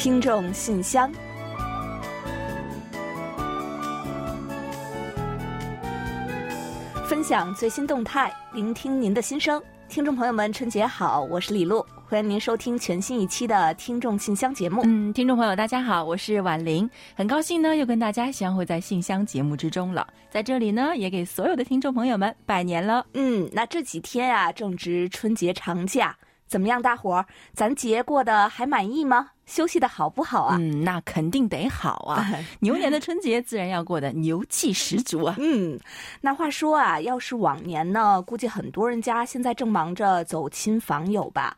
听众信箱，分享最新动态，聆听您的心声。听众朋友们，春节好，我是李璐，欢迎您收听全新一期的听众信箱节目。嗯，听众朋友，大家好，我是婉玲，很高兴呢又跟大家相会在信箱节目之中了。在这里呢，也给所有的听众朋友们拜年了。嗯，那这几天啊，正值春节长假，怎么样，大伙儿，咱节过得还满意吗？休息的好不好啊？嗯，那肯定得好啊！牛年的春节自然要过得 牛气十足啊！嗯，那话说啊，要是往年呢，估计很多人家现在正忙着走亲访友吧。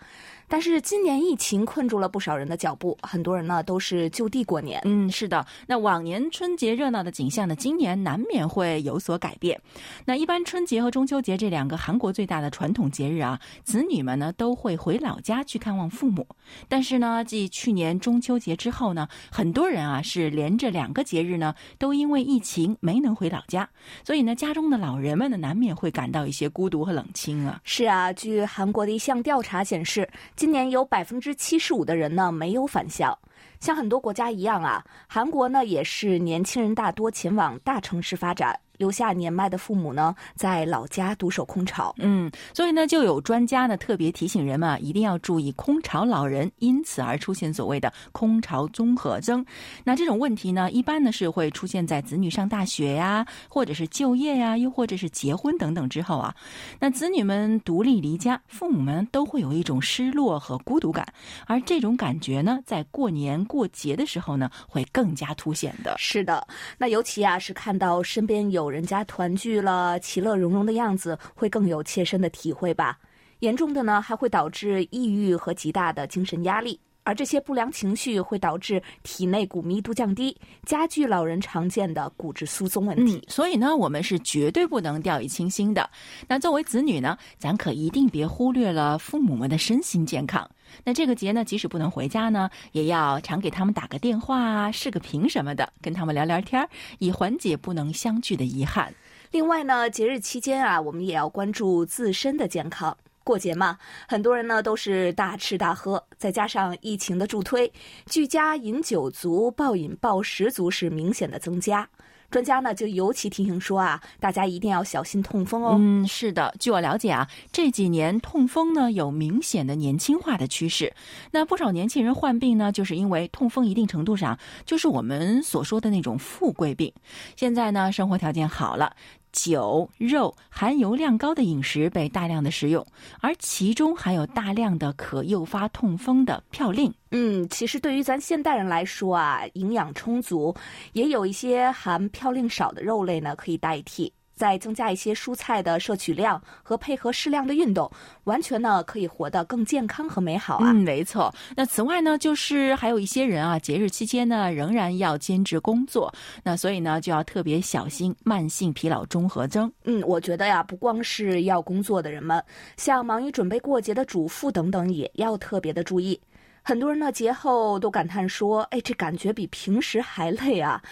但是今年疫情困住了不少人的脚步，很多人呢都是就地过年。嗯，是的。那往年春节热闹的景象呢，今年难免会有所改变。那一般春节和中秋节这两个韩国最大的传统节日啊，子女们呢都会回老家去看望父母。但是呢，继去年中秋节之后呢，很多人啊是连着两个节日呢都因为疫情没能回老家，所以呢，家中的老人们呢难免会感到一些孤独和冷清啊。是啊，据韩国的一项调查显示。今年有百分之七十五的人呢没有返校，像很多国家一样啊，韩国呢也是年轻人大多前往大城市发展。留下年迈的父母呢，在老家独守空巢。嗯，所以呢，就有专家呢特别提醒人们啊一定要注意空巢老人，因此而出现所谓的空巢综合征。那这种问题呢，一般呢是会出现在子女上大学呀，或者是就业呀，又或者是结婚等等之后啊。那子女们独立离家，父母们都会有一种失落和孤独感，而这种感觉呢，在过年过节的时候呢，会更加凸显的。是的，那尤其啊是看到身边有。人家团聚了，其乐融融的样子，会更有切身的体会吧。严重的呢，还会导致抑郁和极大的精神压力，而这些不良情绪会导致体内骨密度降低，加剧老人常见的骨质疏松问题。所以呢，我们是绝对不能掉以轻心的。那作为子女呢，咱可一定别忽略了父母们的身心健康。那这个节呢，即使不能回家呢，也要常给他们打个电话啊、视个频什么的，跟他们聊聊天，以缓解不能相聚的遗憾。另外呢，节日期间啊，我们也要关注自身的健康。过节嘛，很多人呢都是大吃大喝，再加上疫情的助推，居家饮酒足、暴饮暴食族是明显的增加。专家呢就尤其提醒说啊，大家一定要小心痛风哦。嗯，是的，据我了解啊，这几年痛风呢有明显的年轻化的趋势。那不少年轻人患病呢，就是因为痛风一定程度上就是我们所说的那种富贵病。现在呢，生活条件好了。酒、肉含油量高的饮食被大量的食用，而其中含有大量的可诱发痛风的嘌呤。嗯，其实对于咱现代人来说啊，营养充足，也有一些含嘌呤少的肉类呢，可以代替。再增加一些蔬菜的摄取量和配合适量的运动，完全呢可以活得更健康和美好啊！嗯，没错。那此外呢，就是还有一些人啊，节日期间呢仍然要兼职工作，那所以呢就要特别小心慢性疲劳综合征。嗯，我觉得呀，不光是要工作的人们，像忙于准备过节的主妇等等，也要特别的注意。很多人呢节后都感叹说：“哎，这感觉比平时还累啊。”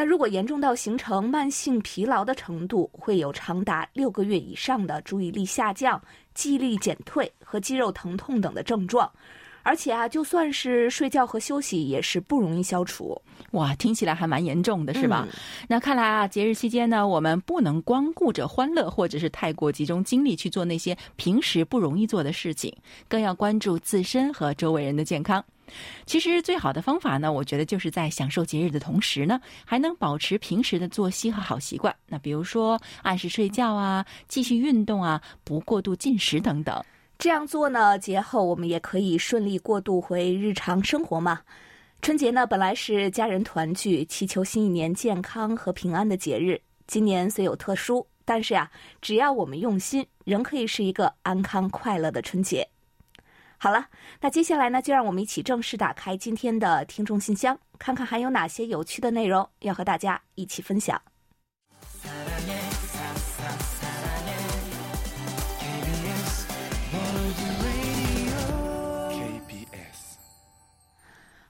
那如果严重到形成慢性疲劳的程度，会有长达六个月以上的注意力下降、记忆力减退和肌肉疼痛等的症状，而且啊，就算是睡觉和休息也是不容易消除。哇，听起来还蛮严重的，是吧？那看来啊，节日期间呢，我们不能光顾着欢乐，或者是太过集中精力去做那些平时不容易做的事情，更要关注自身和周围人的健康。其实最好的方法呢，我觉得就是在享受节日的同时呢，还能保持平时的作息和好习惯。那比如说按时睡觉啊，继续运动啊，不过度进食等等。这样做呢，节后我们也可以顺利过渡回日常生活嘛。春节呢，本来是家人团聚、祈求新一年健康和平安的节日。今年虽有特殊，但是呀，只要我们用心，仍可以是一个安康快乐的春节。好了，那接下来呢，就让我们一起正式打开今天的听众信箱，看看还有哪些有趣的内容要和大家一起分享。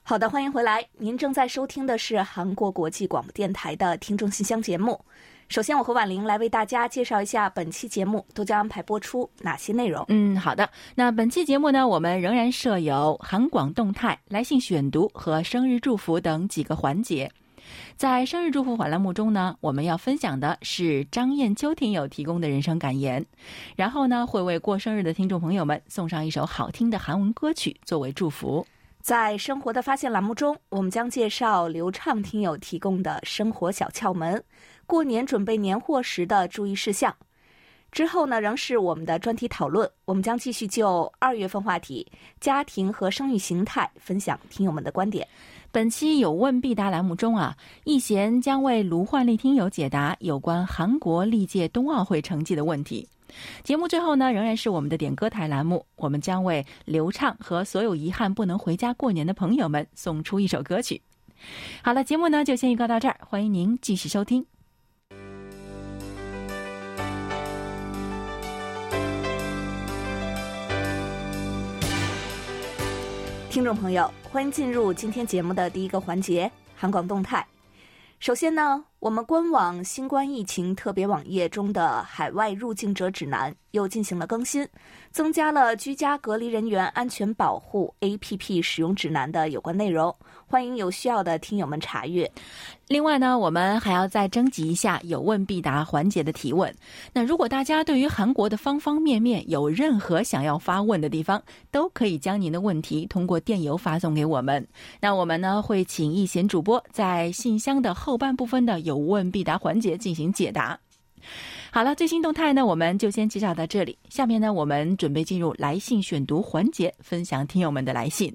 好的，欢迎回来，您正在收听的是韩国国际广播电台的听众信箱节目。首先，我和婉玲来为大家介绍一下本期节目都将安排播出哪些内容。嗯，好的。那本期节目呢，我们仍然设有韩广动态、来信选读和生日祝福等几个环节。在生日祝福栏目中呢，我们要分享的是张艳秋听友提供的人生感言，然后呢，会为过生日的听众朋友们送上一首好听的韩文歌曲作为祝福。在生活的发现栏目中，我们将介绍流畅听友提供的生活小窍门，过年准备年货时的注意事项。之后呢，仍是我们的专题讨论，我们将继续就二月份话题家庭和生育形态分享听友们的观点。本期有问必答栏目中啊，易贤将为卢焕丽听友解答有关韩国历届冬奥会成绩的问题。节目最后呢，仍然是我们的点歌台栏目，我们将为刘畅和所有遗憾不能回家过年的朋友们送出一首歌曲。好了，节目呢就先预告到这儿，欢迎您继续收听。听众朋友，欢迎进入今天节目的第一个环节——韩广动态。首先呢，我们官网新冠疫情特别网页中的海外入境者指南又进行了更新，增加了居家隔离人员安全保护 APP 使用指南的有关内容，欢迎有需要的听友们查阅。另外呢，我们还要再征集一下有问必答环节的提问。那如果大家对于韩国的方方面面有任何想要发问的地方，都可以将您的问题通过电邮发送给我们。那我们呢会请一贤主播在信箱的后半部分的有问必答环节进行解答。好了，最新动态呢，我们就先介绍到这里。下面呢，我们准备进入来信选读环节，分享听友们的来信。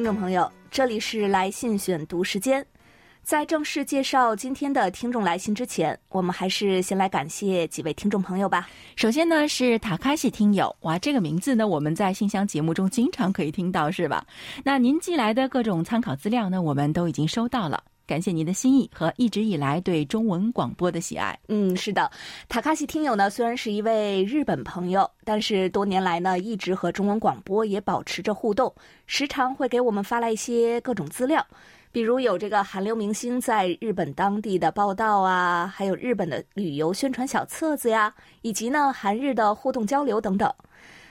听众朋友，这里是来信选读时间。在正式介绍今天的听众来信之前，我们还是先来感谢几位听众朋友吧。首先呢是塔卡西听友，哇，这个名字呢我们在信箱节目中经常可以听到，是吧？那您寄来的各种参考资料呢，我们都已经收到了。感谢您的心意和一直以来对中文广播的喜爱。嗯，是的，塔卡西听友呢虽然是一位日本朋友，但是多年来呢一直和中文广播也保持着互动，时常会给我们发来一些各种资料，比如有这个韩流明星在日本当地的报道啊，还有日本的旅游宣传小册子呀，以及呢韩日的互动交流等等。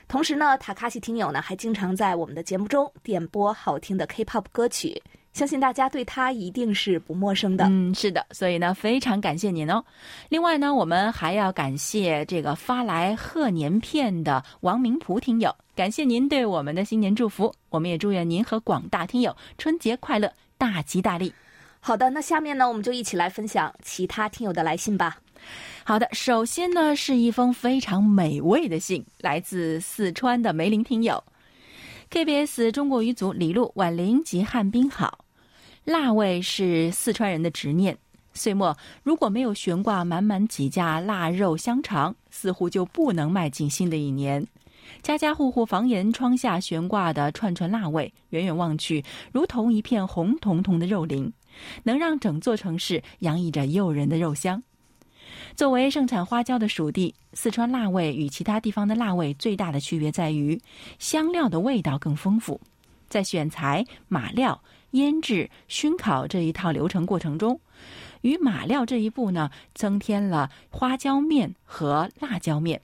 同时呢，塔卡西听友呢还经常在我们的节目中点播好听的 K-pop 歌曲。相信大家对他一定是不陌生的。嗯，是的，所以呢，非常感谢您哦。另外呢，我们还要感谢这个发来贺年片的王明璞听友，感谢您对我们的新年祝福。我们也祝愿您和广大听友春节快乐，大吉大利。好的，那下面呢，我们就一起来分享其他听友的来信吧。好的，首先呢，是一封非常美味的信，来自四川的梅林听友。KBS 中国语组李璐、婉玲及汉斌好，腊味是四川人的执念。岁末如果没有悬挂满满几架腊肉香肠，似乎就不能迈进新的一年。家家户户房檐窗下悬挂的串串腊味，远远望去如同一片红彤彤的肉林，能让整座城市洋溢着诱人的肉香。作为盛产花椒的属地，四川辣味与其他地方的辣味最大的区别在于香料的味道更丰富。在选材、码料、腌制、熏烤这一套流程过程中，与码料这一步呢，增添了花椒面和辣椒面，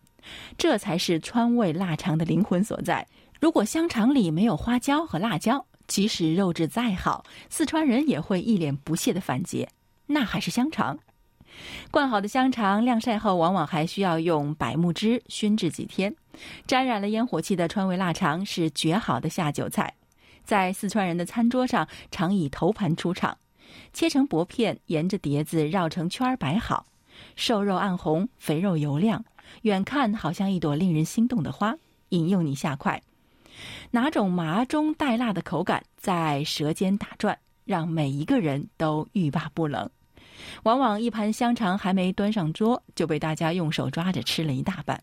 这才是川味腊肠的灵魂所在。如果香肠里没有花椒和辣椒，即使肉质再好，四川人也会一脸不屑的反诘：“那还是香肠。”灌好的香肠晾晒后，往往还需要用柏木汁熏制几天。沾染了烟火气的川味腊肠是绝好的下酒菜，在四川人的餐桌上常以头盘出场。切成薄片，沿着碟子绕成圈儿摆好，瘦肉暗红，肥肉油亮，远看好像一朵令人心动的花，引诱你下筷。哪种麻中带辣的口感在舌尖打转，让每一个人都欲罢不能。往往一盘香肠还没端上桌，就被大家用手抓着吃了一大半。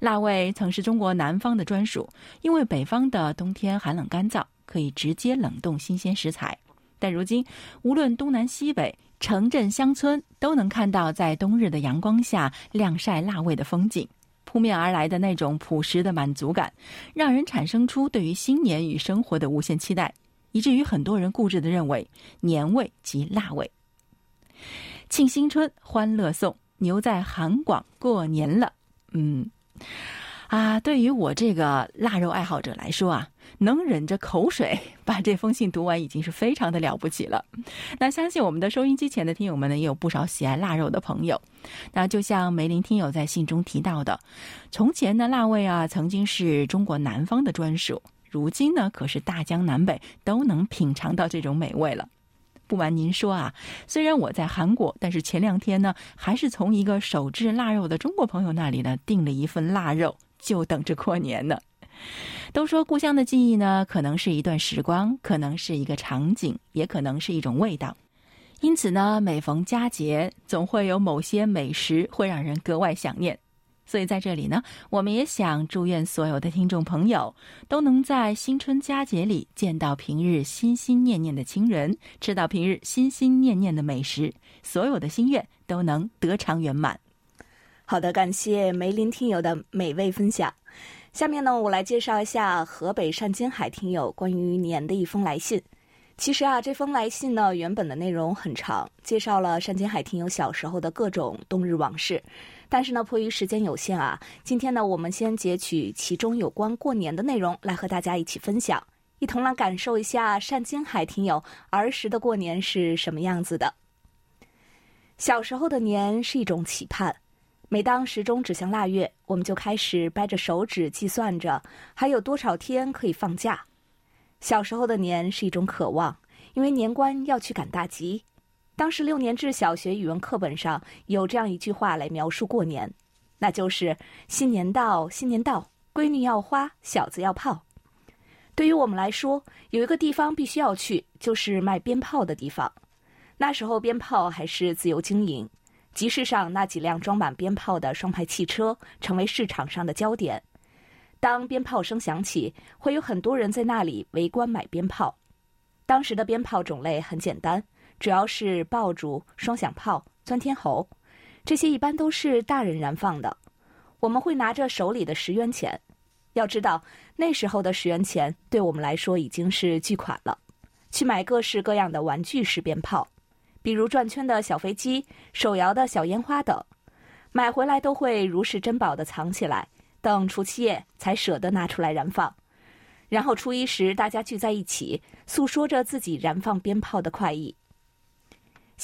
辣味曾是中国南方的专属，因为北方的冬天寒冷干燥，可以直接冷冻新鲜食材。但如今，无论东南西北、城镇乡村，都能看到在冬日的阳光下晾晒辣味的风景。扑面而来的那种朴实的满足感，让人产生出对于新年与生活的无限期待，以至于很多人固执地认为年味即腊味。庆新春，欢乐颂，牛在韩广过年了。嗯，啊，对于我这个腊肉爱好者来说啊。能忍着口水把这封信读完，已经是非常的了不起了。那相信我们的收音机前的听友们呢，也有不少喜爱腊肉的朋友。那就像梅林听友在信中提到的，从前呢，腊味啊曾经是中国南方的专属，如今呢，可是大江南北都能品尝到这种美味了。不瞒您说啊，虽然我在韩国，但是前两天呢，还是从一个手制腊肉的中国朋友那里呢订了一份腊肉，就等着过年呢。都说故乡的记忆呢，可能是一段时光，可能是一个场景，也可能是一种味道。因此呢，每逢佳节，总会有某些美食会让人格外想念。所以在这里呢，我们也想祝愿所有的听众朋友都能在新春佳节里见到平日心心念念的亲人，吃到平日心心念念的美食，所有的心愿都能得偿圆满。好的，感谢梅林听友的美味分享。下面呢，我来介绍一下河北单金海听友关于年的一封来信。其实啊，这封来信呢，原本的内容很长，介绍了单金海听友小时候的各种冬日往事。但是呢，迫于时间有限啊，今天呢，我们先截取其中有关过年的内容来和大家一起分享，一同来感受一下单金海听友儿时的过年是什么样子的。小时候的年是一种期盼。每当时钟指向腊月，我们就开始掰着手指计算着还有多少天可以放假。小时候的年是一种渴望，因为年关要去赶大集。当时六年制小学语文课本上有这样一句话来描述过年，那就是“新年到，新年到，闺女要花，小子要炮”。对于我们来说，有一个地方必须要去，就是卖鞭炮的地方。那时候鞭炮还是自由经营。集市上那几辆装满鞭炮的双排汽车成为市场上的焦点。当鞭炮声响起，会有很多人在那里围观买鞭炮。当时的鞭炮种类很简单，主要是爆竹、双响炮、钻天猴，这些一般都是大人燃放的。我们会拿着手里的十元钱，要知道那时候的十元钱对我们来说已经是巨款了，去买各式各样的玩具式鞭炮。比如转圈的小飞机、手摇的小烟花等，买回来都会如是珍宝的藏起来，等除夕夜才舍得拿出来燃放。然后初一时，大家聚在一起，诉说着自己燃放鞭炮的快意。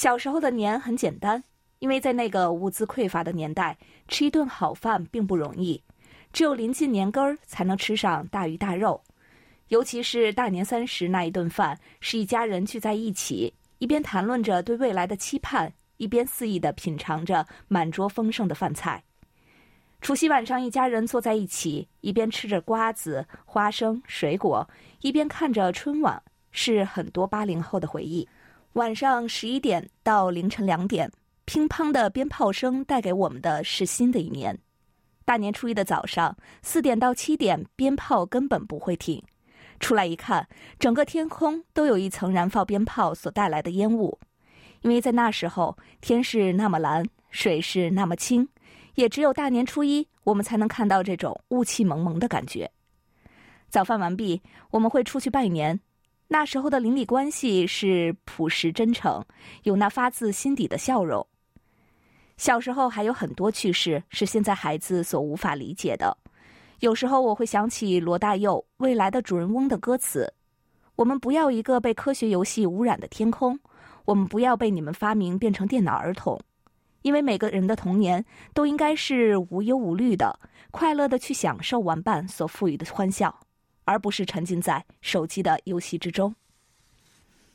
小时候的年很简单，因为在那个物资匮乏的年代，吃一顿好饭并不容易，只有临近年根儿才能吃上大鱼大肉，尤其是大年三十那一顿饭，是一家人聚在一起。一边谈论着对未来的期盼，一边肆意的品尝着满桌丰盛的饭菜。除夕晚上，一家人坐在一起，一边吃着瓜子、花生、水果，一边看着春晚，是很多八零后的回忆。晚上十一点到凌晨两点，乒乓的鞭炮声带给我们的是新的一年。大年初一的早上，四点到七点，鞭炮根本不会停。出来一看，整个天空都有一层燃放鞭炮所带来的烟雾，因为在那时候天是那么蓝，水是那么清，也只有大年初一我们才能看到这种雾气蒙蒙的感觉。早饭完毕，我们会出去拜年。那时候的邻里关系是朴实真诚，有那发自心底的笑容。小时候还有很多趣事是现在孩子所无法理解的。有时候我会想起罗大佑《未来的主人翁》的歌词：“我们不要一个被科学游戏污染的天空，我们不要被你们发明变成电脑儿童，因为每个人的童年都应该是无忧无虑的，快乐的去享受玩伴所赋予的欢笑，而不是沉浸在手机的游戏之中。”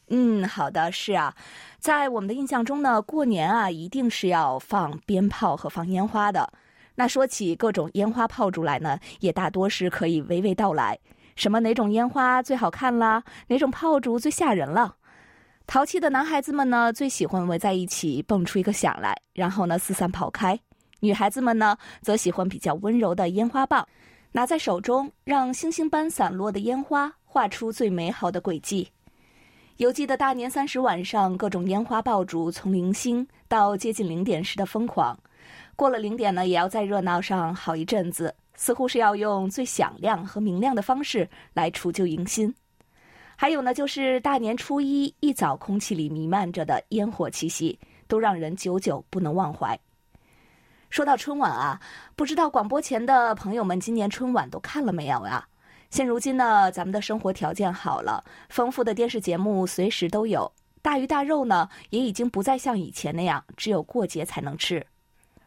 嗯，好的，是啊，在我们的印象中呢，过年啊一定是要放鞭炮和放烟花的。那说起各种烟花炮竹来呢，也大多是可以娓娓道来。什么哪种烟花最好看啦？哪种炮竹最吓人了？淘气的男孩子们呢，最喜欢围在一起蹦出一个响来，然后呢四散跑开。女孩子们呢，则喜欢比较温柔的烟花棒，拿在手中，让星星般散落的烟花画出最美好的轨迹。犹记得大年三十晚上，各种烟花爆竹从零星到接近零点时的疯狂。过了零点呢，也要再热闹上好一阵子，似乎是要用最响亮和明亮的方式来除旧迎新。还有呢，就是大年初一一早，空气里弥漫着的烟火气息，都让人久久不能忘怀。说到春晚啊，不知道广播前的朋友们今年春晚都看了没有呀？现如今呢，咱们的生活条件好了，丰富的电视节目随时都有，大鱼大肉呢也已经不再像以前那样只有过节才能吃。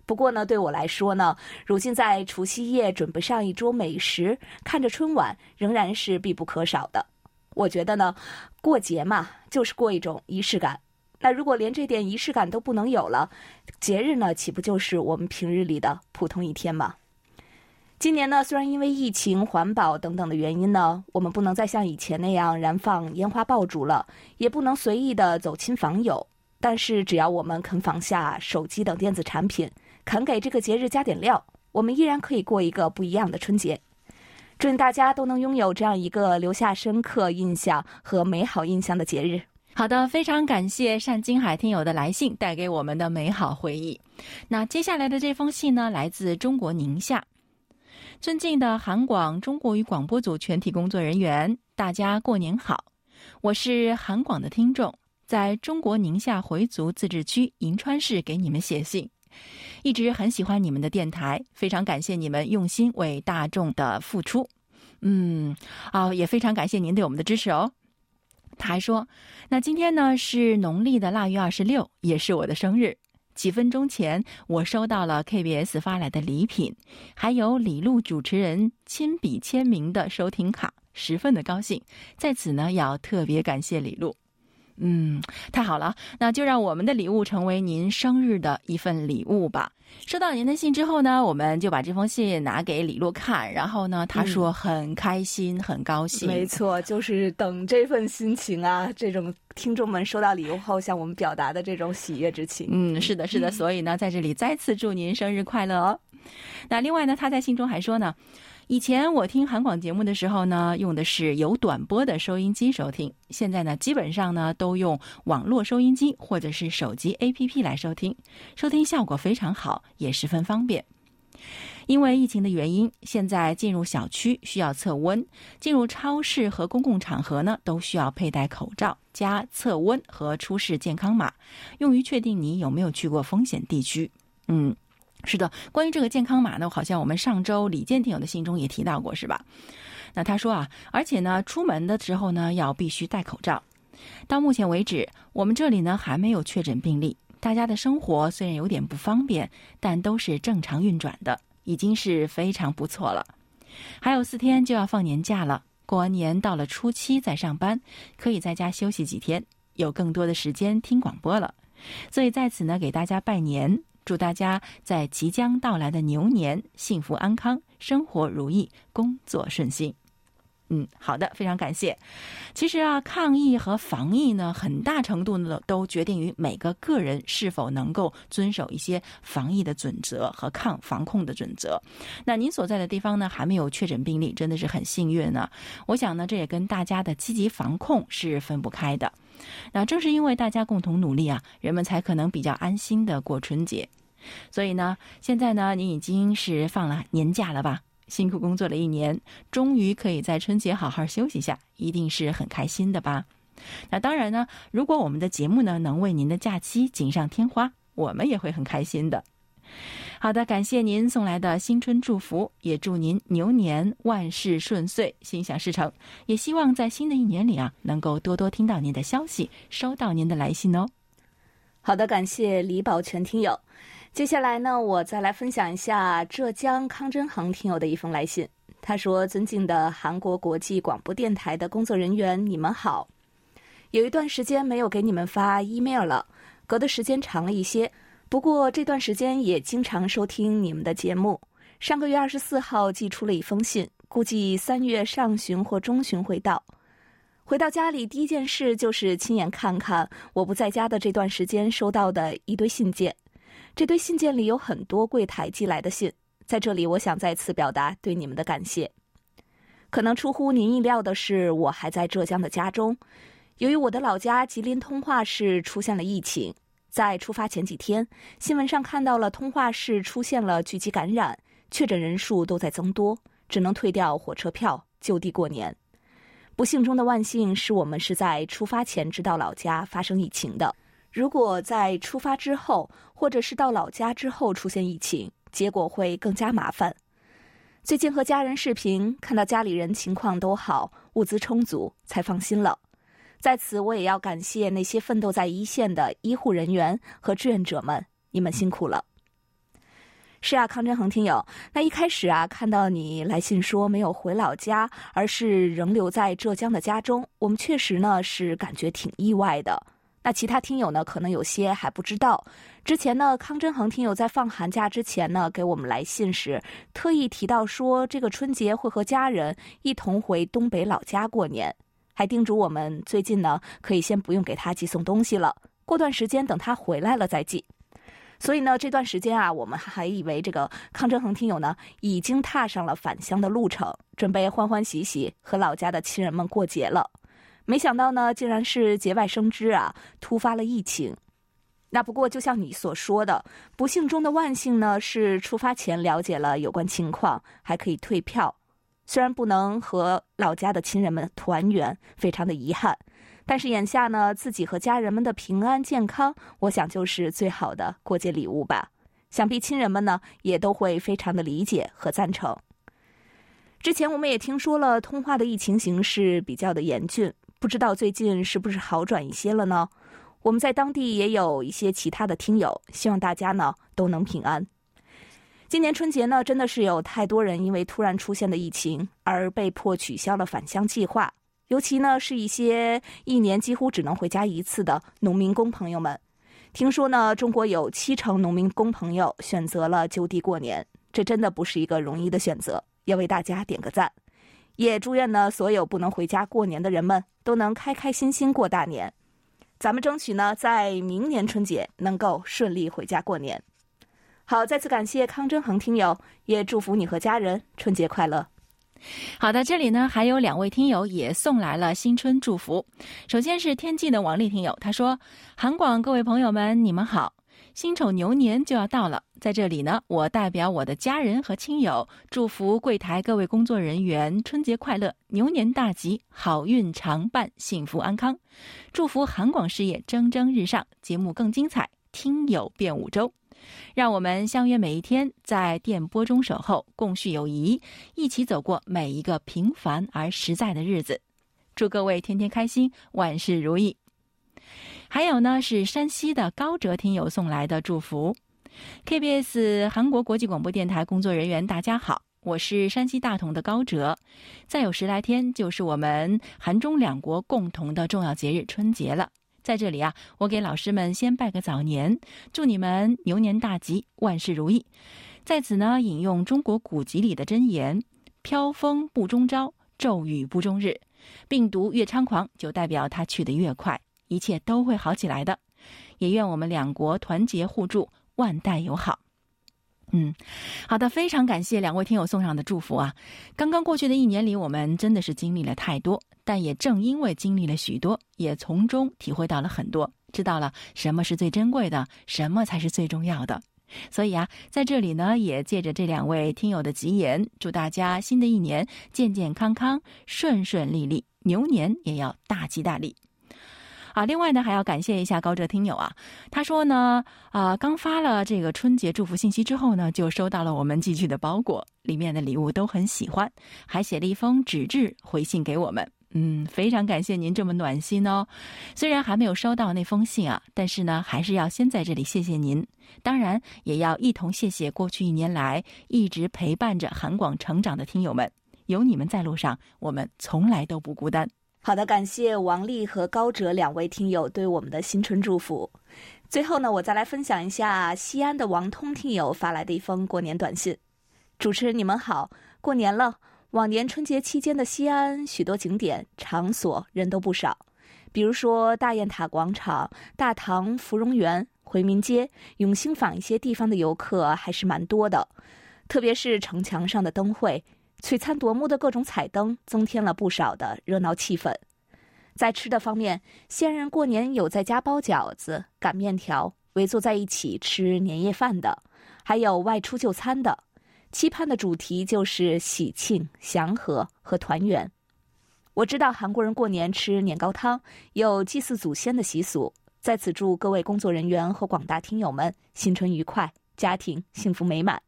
不过呢，对我来说呢，如今在除夕夜准备上一桌美食，看着春晚仍然是必不可少的。我觉得呢，过节嘛，就是过一种仪式感。那如果连这点仪式感都不能有了，节日呢，岂不就是我们平日里的普通一天吗？今年呢，虽然因为疫情、环保等等的原因呢，我们不能再像以前那样燃放烟花爆竹了，也不能随意的走亲访友，但是只要我们肯放下手机等电子产品，肯给这个节日加点料，我们依然可以过一个不一样的春节。祝愿大家都能拥有这样一个留下深刻印象和美好印象的节日。好的，非常感谢单金海听友的来信，带给我们的美好回忆。那接下来的这封信呢，来自中国宁夏。尊敬的韩广中国语广播组全体工作人员，大家过年好！我是韩广的听众，在中国宁夏回族自治区银川市给你们写信，一直很喜欢你们的电台，非常感谢你们用心为大众的付出。嗯，啊，也非常感谢您对我们的支持哦。他还说，那今天呢是农历的腊月二十六，也是我的生日。几分钟前，我收到了 KBS 发来的礼品，还有李璐主持人亲笔签名的收听卡，十分的高兴。在此呢，要特别感谢李璐。嗯，太好了，那就让我们的礼物成为您生日的一份礼物吧。收到您的信之后呢，我们就把这封信拿给李璐看，然后呢，他说很开心，很高兴。没错，就是等这份心情啊，这种听众们收到礼物后向我们表达的这种喜悦之情。嗯，是的，是的，所以呢，在这里再次祝您生日快乐哦。那另外呢，他在信中还说呢。以前我听韩广节目的时候呢，用的是有短波的收音机收听。现在呢，基本上呢都用网络收音机或者是手机 APP 来收听，收听效果非常好，也十分方便。因为疫情的原因，现在进入小区需要测温，进入超市和公共场合呢都需要佩戴口罩、加测温和出示健康码，用于确定你有没有去过风险地区。嗯。是的，关于这个健康码呢，好像我们上周李健听友的信中也提到过，是吧？那他说啊，而且呢，出门的时候呢，要必须戴口罩。到目前为止，我们这里呢还没有确诊病例，大家的生活虽然有点不方便，但都是正常运转的，已经是非常不错了。还有四天就要放年假了，过完年到了初七再上班，可以在家休息几天，有更多的时间听广播了。所以在此呢，给大家拜年。祝大家在即将到来的牛年幸福安康，生活如意，工作顺心。嗯，好的，非常感谢。其实啊，抗疫和防疫呢，很大程度呢都决定于每个个人是否能够遵守一些防疫的准则和抗防控的准则。那您所在的地方呢，还没有确诊病例，真的是很幸运呢。我想呢，这也跟大家的积极防控是分不开的。那正是因为大家共同努力啊，人们才可能比较安心的过春节。所以呢，现在呢，你已经是放了年假了吧？辛苦工作了一年，终于可以在春节好好休息一下，一定是很开心的吧？那当然呢，如果我们的节目呢能为您的假期锦上添花，我们也会很开心的。好的，感谢您送来的新春祝福，也祝您牛年万事顺遂，心想事成。也希望在新的一年里啊，能够多多听到您的消息，收到您的来信哦。好的，感谢李宝全听友。接下来呢，我再来分享一下浙江康真恒听友的一封来信。他说：“尊敬的韩国国际广播电台的工作人员，你们好。有一段时间没有给你们发 email 了，隔的时间长了一些。不过这段时间也经常收听你们的节目。上个月二十四号寄出了一封信，估计三月上旬或中旬会到。回到家里，第一件事就是亲眼看看我不在家的这段时间收到的一堆信件。”这堆信件里有很多柜台寄来的信，在这里我想再次表达对你们的感谢。可能出乎您意料的是，我还在浙江的家中。由于我的老家吉林通化市出现了疫情，在出发前几天，新闻上看到了通化市出现了聚集感染，确诊人数都在增多，只能退掉火车票，就地过年。不幸中的万幸是我们是在出发前知道老家发生疫情的。如果在出发之后，或者是到老家之后出现疫情，结果会更加麻烦。最近和家人视频，看到家里人情况都好，物资充足，才放心了。在此，我也要感谢那些奋斗在一线的医护人员和志愿者们，你们辛苦了。是啊，康振恒听友，那一开始啊，看到你来信说没有回老家，而是仍留在浙江的家中，我们确实呢是感觉挺意外的。那其他听友呢，可能有些还不知道。之前呢，康真恒听友在放寒假之前呢，给我们来信时，特意提到说，这个春节会和家人一同回东北老家过年，还叮嘱我们最近呢，可以先不用给他寄送东西了，过段时间等他回来了再寄。所以呢，这段时间啊，我们还以为这个康真恒听友呢，已经踏上了返乡的路程，准备欢欢喜喜和老家的亲人们过节了。没想到呢，竟然是节外生枝啊！突发了疫情。那不过，就像你所说的，不幸中的万幸呢，是出发前了解了有关情况，还可以退票。虽然不能和老家的亲人们团圆，非常的遗憾，但是眼下呢，自己和家人们的平安健康，我想就是最好的过节礼物吧。想必亲人们呢，也都会非常的理解和赞成。之前我们也听说了，通化的疫情形势比较的严峻。不知道最近是不是好转一些了呢？我们在当地也有一些其他的听友，希望大家呢都能平安。今年春节呢，真的是有太多人因为突然出现的疫情而被迫取消了返乡计划，尤其呢是一些一年几乎只能回家一次的农民工朋友们。听说呢，中国有七成农民工朋友选择了就地过年，这真的不是一个容易的选择，要为大家点个赞。也祝愿呢，所有不能回家过年的人们都能开开心心过大年。咱们争取呢，在明年春节能够顺利回家过年。好，再次感谢康真恒听友，也祝福你和家人春节快乐。好的，这里呢还有两位听友也送来了新春祝福。首先是天际的王丽听友，他说：“韩广各位朋友们，你们好。”辛丑牛年就要到了，在这里呢，我代表我的家人和亲友，祝福柜台各位工作人员春节快乐，牛年大吉，好运常伴，幸福安康。祝福韩广事业蒸蒸日上，节目更精彩，听友遍五洲。让我们相约每一天，在电波中守候，共叙友谊，一起走过每一个平凡而实在的日子。祝各位天天开心，万事如意。还有呢，是山西的高哲听友送来的祝福。KBS 韩国国际广播电台工作人员，大家好，我是山西大同的高哲。再有十来天，就是我们韩中两国共同的重要节日春节了。在这里啊，我给老师们先拜个早年，祝你们牛年大吉，万事如意。在此呢，引用中国古籍里的箴言：“飘风不终朝，骤雨不终日。”病毒越猖狂，就代表它去得越快。一切都会好起来的，也愿我们两国团结互助，万代友好。嗯，好的，非常感谢两位听友送上的祝福啊！刚刚过去的一年里，我们真的是经历了太多，但也正因为经历了许多，也从中体会到了很多，知道了什么是最珍贵的，什么才是最重要的。所以啊，在这里呢，也借着这两位听友的吉言，祝大家新的一年健健康康、顺顺利利，牛年也要大吉大利。啊，另外呢，还要感谢一下高哲听友啊，他说呢，啊，刚发了这个春节祝福信息之后呢，就收到了我们寄去的包裹，里面的礼物都很喜欢，还写了一封纸质回信给我们。嗯，非常感谢您这么暖心哦。虽然还没有收到那封信啊，但是呢，还是要先在这里谢谢您。当然，也要一同谢谢过去一年来一直陪伴着韩广成长的听友们，有你们在路上，我们从来都不孤单。好的，感谢王丽和高哲两位听友对我们的新春祝福。最后呢，我再来分享一下西安的王通听友发来的一封过年短信。主持人你们好，过年了。往年春节期间的西安，许多景点场所人都不少，比如说大雁塔广场、大唐芙蓉园、回民街、永兴坊一些地方的游客还是蛮多的，特别是城墙上的灯会。璀璨夺目的各种彩灯，增添了不少的热闹气氛。在吃的方面，西安人过年有在家包饺子、擀面条、围坐在一起吃年夜饭的，还有外出就餐的。期盼的主题就是喜庆、祥和和团圆。我知道韩国人过年吃年糕汤，有祭祀祖先的习俗。在此祝各位工作人员和广大听友们新春愉快，家庭幸福美满。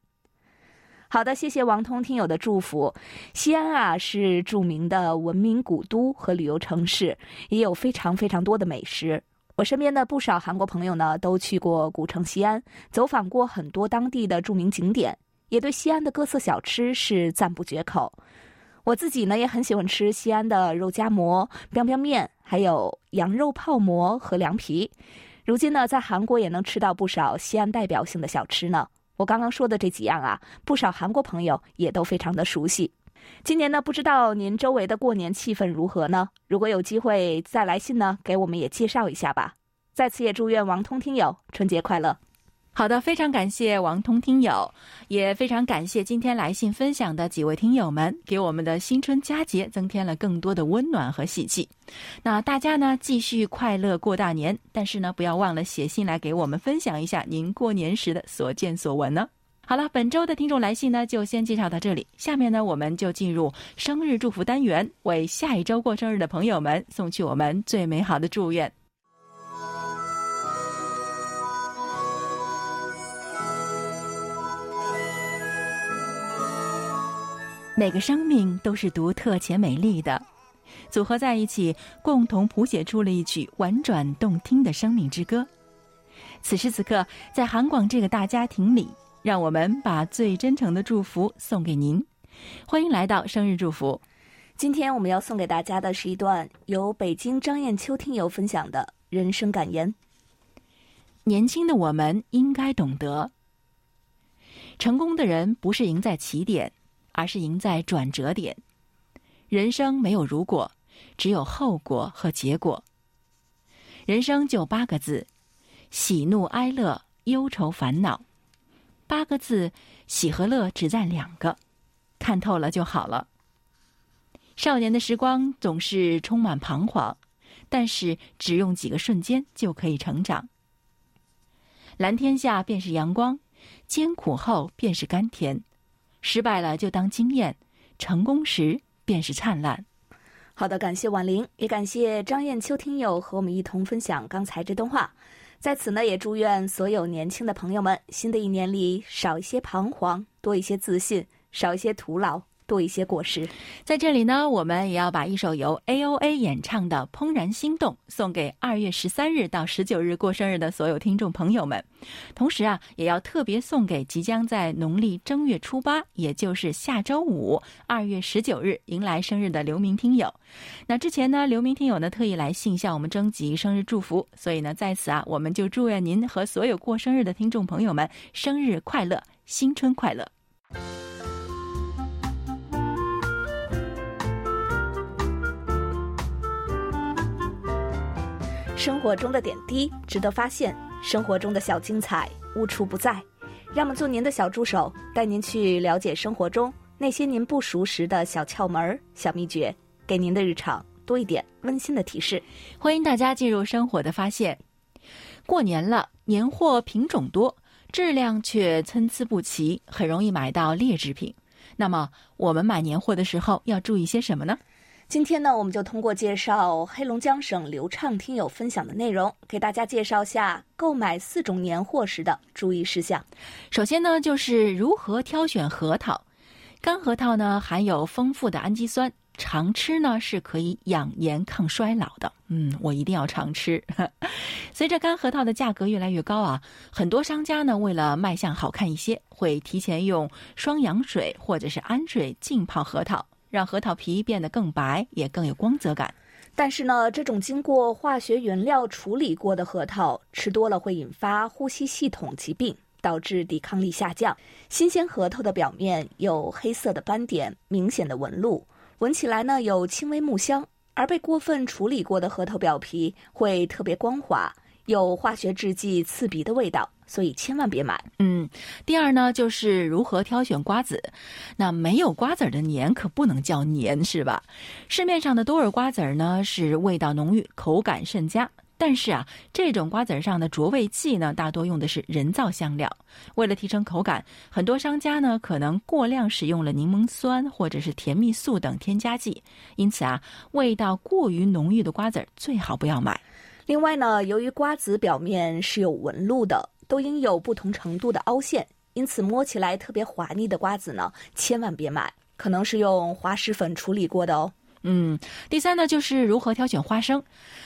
好的，谢谢王通听友的祝福。西安啊，是著名的文明古都和旅游城市，也有非常非常多的美食。我身边的不少韩国朋友呢，都去过古城西安，走访过很多当地的著名景点，也对西安的各色小吃是赞不绝口。我自己呢，也很喜欢吃西安的肉夹馍、biang biang 面，还有羊肉泡馍和凉皮。如今呢，在韩国也能吃到不少西安代表性的小吃呢。我刚刚说的这几样啊，不少韩国朋友也都非常的熟悉。今年呢，不知道您周围的过年气氛如何呢？如果有机会再来信呢，给我们也介绍一下吧。在此也祝愿王通听友春节快乐。好的，非常感谢王通听友，也非常感谢今天来信分享的几位听友们，给我们的新春佳节增添了更多的温暖和喜气。那大家呢，继续快乐过大年，但是呢，不要忘了写信来给我们分享一下您过年时的所见所闻呢。好了，本周的听众来信呢，就先介绍到这里。下面呢，我们就进入生日祝福单元，为下一周过生日的朋友们送去我们最美好的祝愿。每个生命都是独特且美丽的，组合在一起，共同谱写出了一曲婉转动听的生命之歌。此时此刻，在韩广这个大家庭里，让我们把最真诚的祝福送给您。欢迎来到生日祝福。今天我们要送给大家的是一段由北京张艳秋听友分享的人生感言。年轻的我们应该懂得，成功的人不是赢在起点。而是赢在转折点。人生没有如果，只有后果和结果。人生就八个字：喜怒哀乐、忧愁烦恼。八个字，喜和乐只占两个，看透了就好了。少年的时光总是充满彷徨，但是只用几个瞬间就可以成长。蓝天下便是阳光，艰苦后便是甘甜。失败了就当经验，成功时便是灿烂。好的，感谢婉玲，也感谢张艳秋听友和我们一同分享刚才这段话。在此呢，也祝愿所有年轻的朋友们，新的一年里少一些彷徨，多一些自信，少一些徒劳。多一些果实，在这里呢，我们也要把一首由 A O A 演唱的《怦然心动》送给二月十三日到十九日过生日的所有听众朋友们。同时啊，也要特别送给即将在农历正月初八，也就是下周五二月十九日迎来生日的刘明听友。那之前呢，刘明听友呢特意来信向我们征集生日祝福，所以呢，在此啊，我们就祝愿您和所有过生日的听众朋友们生日快乐，新春快乐。生活中的点滴值得发现，生活中的小精彩无处不在。让我们做您的小助手，带您去了解生活中那些您不熟识的小窍门、小秘诀，给您的日常多一点温馨的提示。欢迎大家进入生活的发现。过年了，年货品种多，质量却参差不齐，很容易买到劣质品。那么，我们买年货的时候要注意些什么呢？今天呢，我们就通过介绍黑龙江省流畅听友分享的内容，给大家介绍下购买四种年货时的注意事项。首先呢，就是如何挑选核桃。干核桃呢，含有丰富的氨基酸，常吃呢是可以养颜抗衰老的。嗯，我一定要常吃。随着干核桃的价格越来越高啊，很多商家呢，为了卖相好看一些，会提前用双氧水或者是氨水浸泡核桃。让核桃皮变得更白，也更有光泽感。但是呢，这种经过化学原料处理过的核桃吃多了会引发呼吸系统疾病，导致抵抗力下降。新鲜核桃的表面有黑色的斑点、明显的纹路，闻起来呢有轻微木香；而被过分处理过的核桃表皮会特别光滑，有化学制剂刺鼻的味道。所以千万别买。嗯，第二呢，就是如何挑选瓜子。那没有瓜子的年可不能叫年，是吧？市面上的多尔瓜子儿呢，是味道浓郁，口感甚佳。但是啊，这种瓜子上的着味剂呢，大多用的是人造香料。为了提升口感，很多商家呢可能过量使用了柠檬酸或者是甜蜜素等添加剂。因此啊，味道过于浓郁的瓜子最好不要买。另外呢，由于瓜子表面是有纹路的，都应有不同程度的凹陷，因此摸起来特别滑腻的瓜子呢，千万别买，可能是用滑石粉处理过的哦。嗯，第三呢，就是如何挑选花生。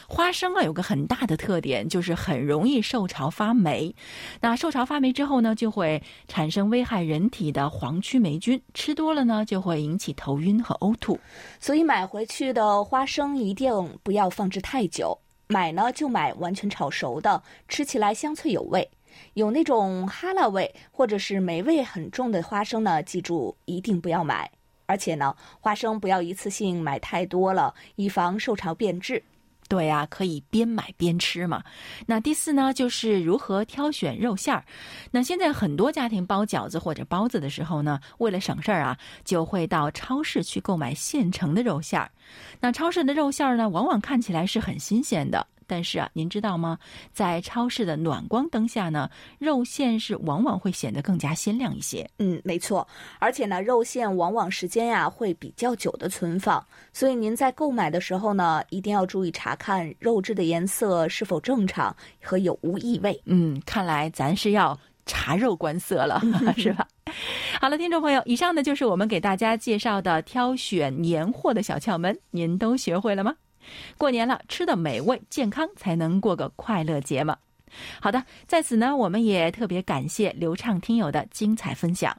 花生啊，有个很大的特点，就是很容易受潮发霉。那受潮发霉之后呢，就会产生危害人体的黄曲霉菌，吃多了呢，就会引起头晕和呕吐。所以买回去的花生一定不要放置太久。买呢，就买完全炒熟的，吃起来香脆有味。有那种哈喇味或者是霉味很重的花生呢，记住一定不要买。而且呢，花生不要一次性买太多了，以防受潮变质。对呀，可以边买边吃嘛。那第四呢，就是如何挑选肉馅儿。那现在很多家庭包饺子或者包子的时候呢，为了省事儿啊，就会到超市去购买现成的肉馅儿。那超市的肉馅儿呢，往往看起来是很新鲜的。但是啊，您知道吗？在超市的暖光灯下呢，肉馅是往往会显得更加鲜亮一些。嗯，没错。而且呢，肉馅往往时间呀会比较久的存放，所以您在购买的时候呢，一定要注意查看肉质的颜色是否正常和有无异味。嗯，看来咱是要察肉观色了，是吧？好了，听众朋友，以上呢就是我们给大家介绍的挑选年货的小窍门，您都学会了吗？过年了，吃的美味健康，才能过个快乐节嘛。好的，在此呢，我们也特别感谢流畅听友的精彩分享。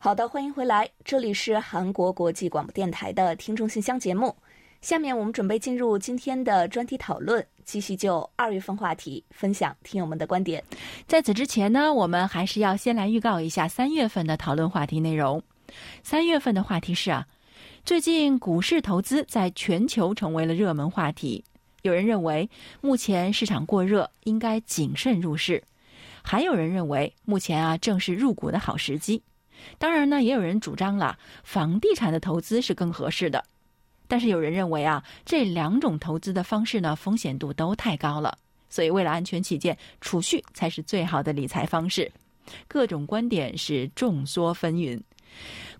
好的，欢迎回来，这里是韩国国际广播电台的听众信箱节目。下面我们准备进入今天的专题讨论，继续就二月份话题分享听友们的观点。在此之前呢，我们还是要先来预告一下三月份的讨论话题内容。三月份的话题是啊，最近股市投资在全球成为了热门话题。有人认为目前市场过热，应该谨慎入市；还有人认为目前啊正是入股的好时机。当然呢，也有人主张了房地产的投资是更合适的，但是有人认为啊，这两种投资的方式呢，风险度都太高了，所以为了安全起见，储蓄才是最好的理财方式。各种观点是众说纷纭。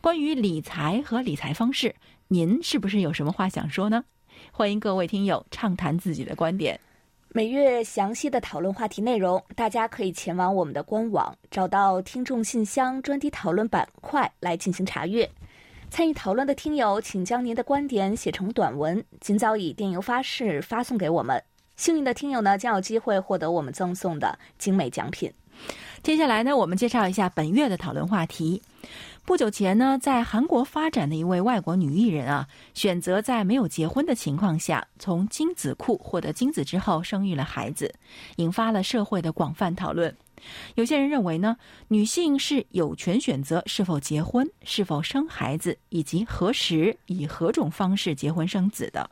关于理财和理财方式，您是不是有什么话想说呢？欢迎各位听友畅谈自己的观点。每月详细的讨论话题内容，大家可以前往我们的官网，找到听众信箱专题讨论板块来进行查阅。参与讨论的听友，请将您的观点写成短文，尽早以电邮发式发送给我们。幸运的听友呢，将有机会获得我们赠送的精美奖品。接下来呢，我们介绍一下本月的讨论话题。不久前呢，在韩国发展的一位外国女艺人啊，选择在没有结婚的情况下，从精子库获得精子之后生育了孩子，引发了社会的广泛讨论。有些人认为呢，女性是有权选择是否结婚、是否生孩子以及何时以何种方式结婚生子的。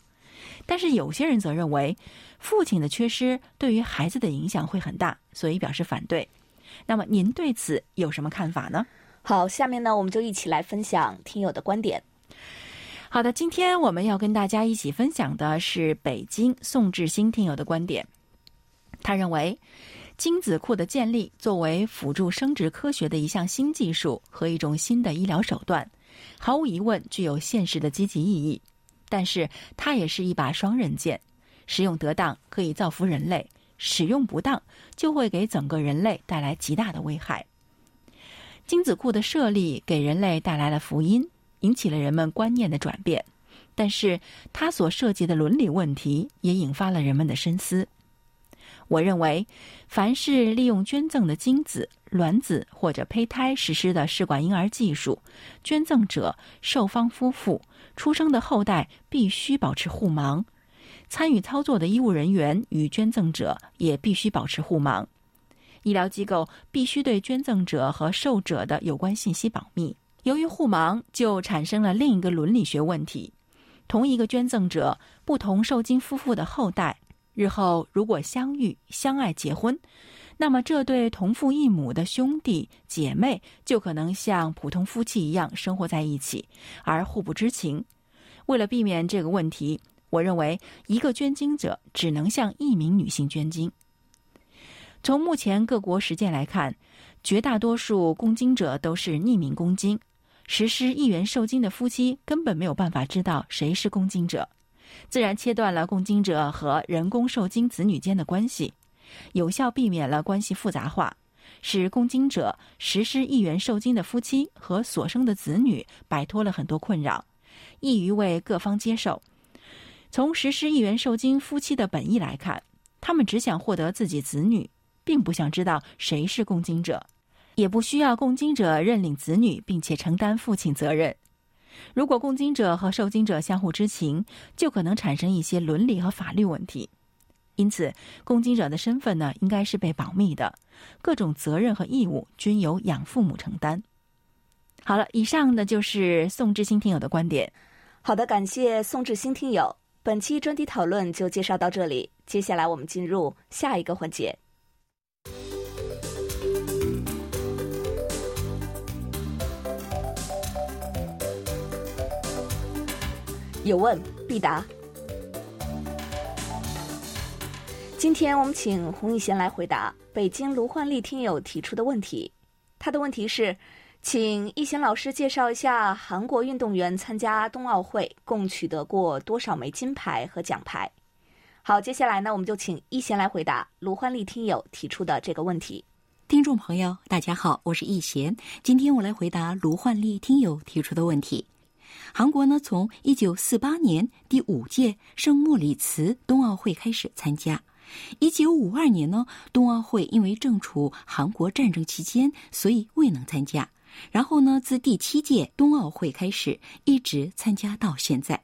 但是有些人则认为，父亲的缺失对于孩子的影响会很大，所以表示反对。那么您对此有什么看法呢？好，下面呢，我们就一起来分享听友的观点。好的，今天我们要跟大家一起分享的是北京宋志新听友的观点。他认为，精子库的建立作为辅助生殖科学的一项新技术和一种新的医疗手段，毫无疑问具有现实的积极意义。但是，它也是一把双刃剑，使用得当可以造福人类，使用不当就会给整个人类带来极大的危害。精子库的设立给人类带来了福音，引起了人们观念的转变，但是它所涉及的伦理问题也引发了人们的深思。我认为，凡是利用捐赠的精子、卵子或者胚胎实施的试管婴儿技术，捐赠者、受方夫妇出生的后代必须保持互盲，参与操作的医务人员与捐赠者也必须保持互盲。医疗机构必须对捐赠者和受者的有关信息保密，由于互盲，就产生了另一个伦理学问题：同一个捐赠者，不同受精夫妇的后代，日后如果相遇、相爱、结婚，那么这对同父异母的兄弟姐妹就可能像普通夫妻一样生活在一起，而互不知情。为了避免这个问题，我认为一个捐精者只能向一名女性捐精。从目前各国实践来看，绝大多数供精者都是匿名供精。实施一元受精的夫妻根本没有办法知道谁是供精者，自然切断了供精者和人工受精子女间的关系，有效避免了关系复杂化，使供精者实施一元受精的夫妻和所生的子女摆脱了很多困扰，易于为各方接受。从实施一元受精夫妻的本意来看，他们只想获得自己子女，并不想知道谁是共经者。也不需要共经者认领子女，并且承担父亲责任。如果共经者和受经者相互知情，就可能产生一些伦理和法律问题。因此，共经者的身份呢，应该是被保密的，各种责任和义务均由养父母承担。好了，以上呢就是宋志新听友的观点。好的，感谢宋志新听友。本期专题讨论就介绍到这里，接下来我们进入下一个环节。有问必答。今天我们请洪一贤来回答北京卢焕丽听友提出的问题。他的问题是，请一贤老师介绍一下韩国运动员参加冬奥会共取得过多少枚金牌和奖牌。好，接下来呢，我们就请一贤来回答卢焕丽听友提出的这个问题。听众朋友，大家好，我是易贤，今天我来回答卢焕丽听友提出的问题。韩国呢，从一九四八年第五届圣莫里茨冬奥会开始参加。一九五二年呢，冬奥会因为正处韩国战争期间，所以未能参加。然后呢，自第七届冬奥会开始，一直参加到现在，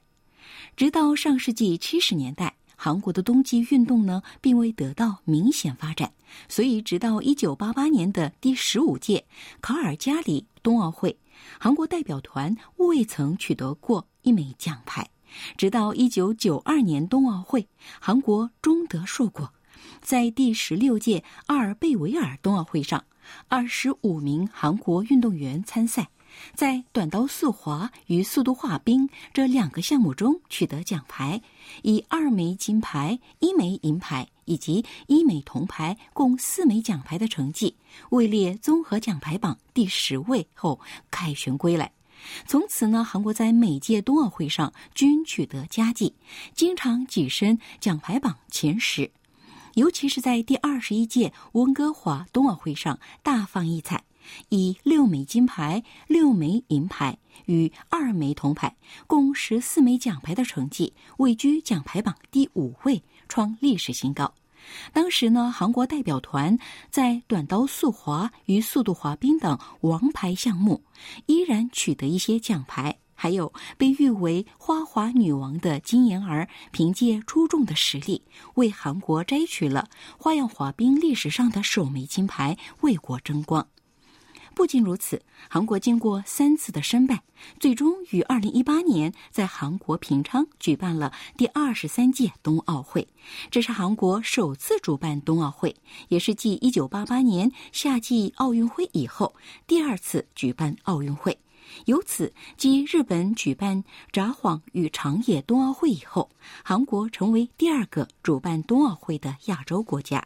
直到上世纪七十年代，韩国的冬季运动呢，并未得到明显发展，所以直到一九八八年的第十五届卡尔加里冬奥会。韩国代表团未曾取得过一枚奖牌，直到一九九二年冬奥会，韩国终得硕果。在第十六届阿尔贝维尔冬奥会上，二十五名韩国运动员参赛，在短道速滑与速度滑冰这两个项目中取得奖牌，以二枚金牌、一枚银牌。以及一枚铜牌，共四枚奖牌的成绩，位列综合奖牌榜第十位后凯旋归来。从此呢，韩国在每届冬奥会上均取得佳绩，经常跻身奖牌榜前十。尤其是在第二十一届温哥华冬奥会上大放异彩，以六枚金牌、六枚银牌与二枚铜牌，共十四枚奖牌的成绩，位居奖牌榜第五位。创历史新高。当时呢，韩国代表团在短刀速滑与速度滑冰等王牌项目依然取得一些奖牌，还有被誉为“花滑女王”的金妍儿，凭借出众的实力为韩国摘取了花样滑冰历史上的首枚金牌，为国争光。不仅如此，韩国经过三次的申办，最终于二零一八年在韩国平昌举办了第二十三届冬奥会。这是韩国首次主办冬奥会，也是继一九八八年夏季奥运会以后第二次举办奥运会。由此，继日本举办札幌与长野冬奥会以后，韩国成为第二个主办冬奥会的亚洲国家。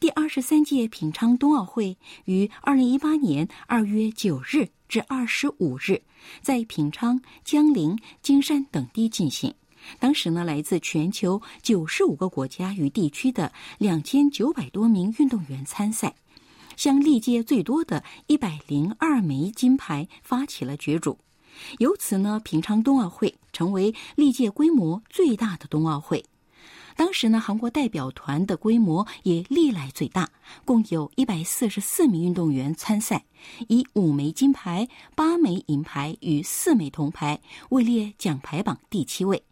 第二十三届平昌冬奥会于二零一八年二月九日至二十五日，在平昌、江陵、金山等地进行。当时呢，来自全球九十五个国家与地区的两千九百多名运动员参赛，向历届最多的一百零二枚金牌发起了角逐。由此呢，平昌冬奥会成为历届规模最大的冬奥会。当时呢，韩国代表团的规模也历来最大，共有一百四十四名运动员参赛，以五枚金牌、八枚银牌与四枚铜牌位列奖牌榜第七位。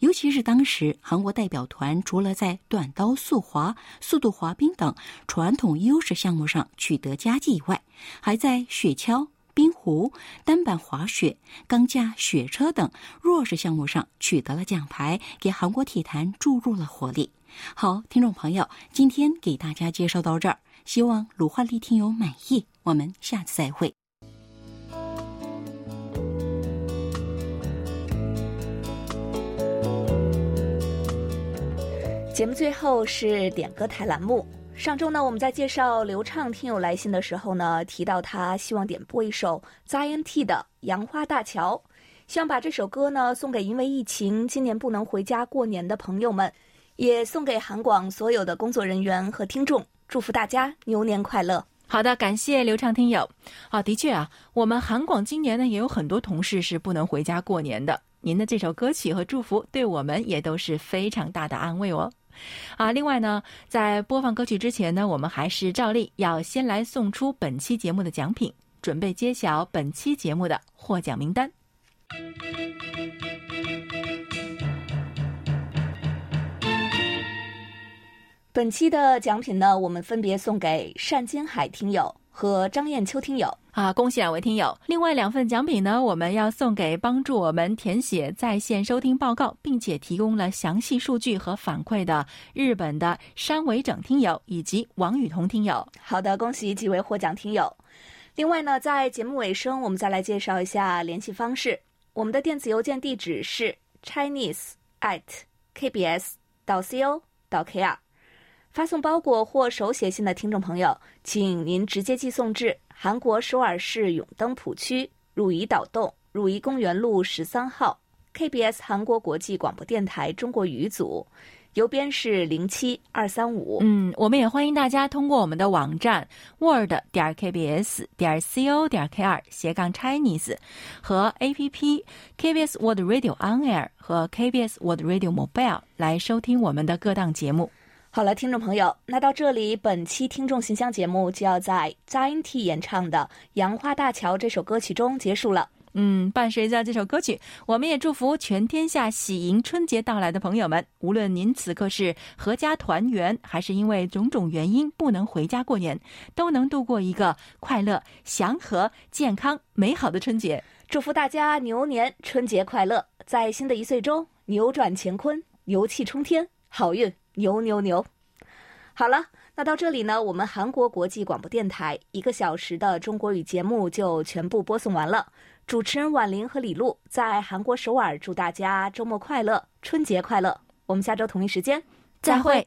尤其是当时韩国代表团除了在短刀速滑、速度滑冰等传统优势项目上取得佳绩以外，还在雪橇。冰壶、单板滑雪、钢架雪车等弱势项目上取得了奖牌，给韩国体坛注入了活力。好，听众朋友，今天给大家介绍到这儿，希望鲁焕丽听友满意。我们下次再会。节目最后是点歌台栏目。上周呢，我们在介绍刘畅听友来信的时候呢，提到他希望点播一首 ZNT 的《杨花大桥》，希望把这首歌呢送给因为疫情今年不能回家过年的朋友们，也送给韩广所有的工作人员和听众，祝福大家牛年快乐。好的，感谢刘畅听友。啊，的确啊，我们韩广今年呢也有很多同事是不能回家过年的。您的这首歌曲和祝福对我们也都是非常大的安慰哦。啊，另外呢，在播放歌曲之前呢，我们还是照例要先来送出本期节目的奖品，准备揭晓本期节目的获奖名单。本期的奖品呢，我们分别送给单金海听友和张艳秋听友。啊，恭喜两位听友！另外两份奖品呢，我们要送给帮助我们填写在线收听报告，并且提供了详细数据和反馈的日本的山尾整听友以及王雨桐听友。好的，恭喜几位获奖听友。另外呢，在节目尾声，我们再来介绍一下联系方式。我们的电子邮件地址是 chinese at kbs 到 co 到 kr。发送包裹或手写信的听众朋友，请您直接寄送至韩国首尔市永登浦区汝矣岛洞汝矣公园路十三号 KBS 韩国国际广播电台中国语组，邮编是零七二三五。嗯，我们也欢迎大家通过我们的网站 word 点 kbs 点 co 点 kr 斜杠 Chinese 和 APP KBS World Radio On Air 和 KBS World Radio Mobile 来收听我们的各档节目。好了，听众朋友，那到这里，本期听众信箱节目就要在 ZNT 演唱的《杨花大桥》这首歌曲中结束了。嗯，伴随着这首歌曲，我们也祝福全天下喜迎春节到来的朋友们，无论您此刻是阖家团圆，还是因为种种原因不能回家过年，都能度过一个快乐、祥和、健康、美好的春节。祝福大家牛年春节快乐，在新的一岁中扭转乾坤，牛气冲天，好运！牛牛牛！好了，那到这里呢，我们韩国国际广播电台一个小时的中国语节目就全部播送完了。主持人婉玲和李璐在韩国首尔，祝大家周末快乐，春节快乐！我们下周同一时间再会。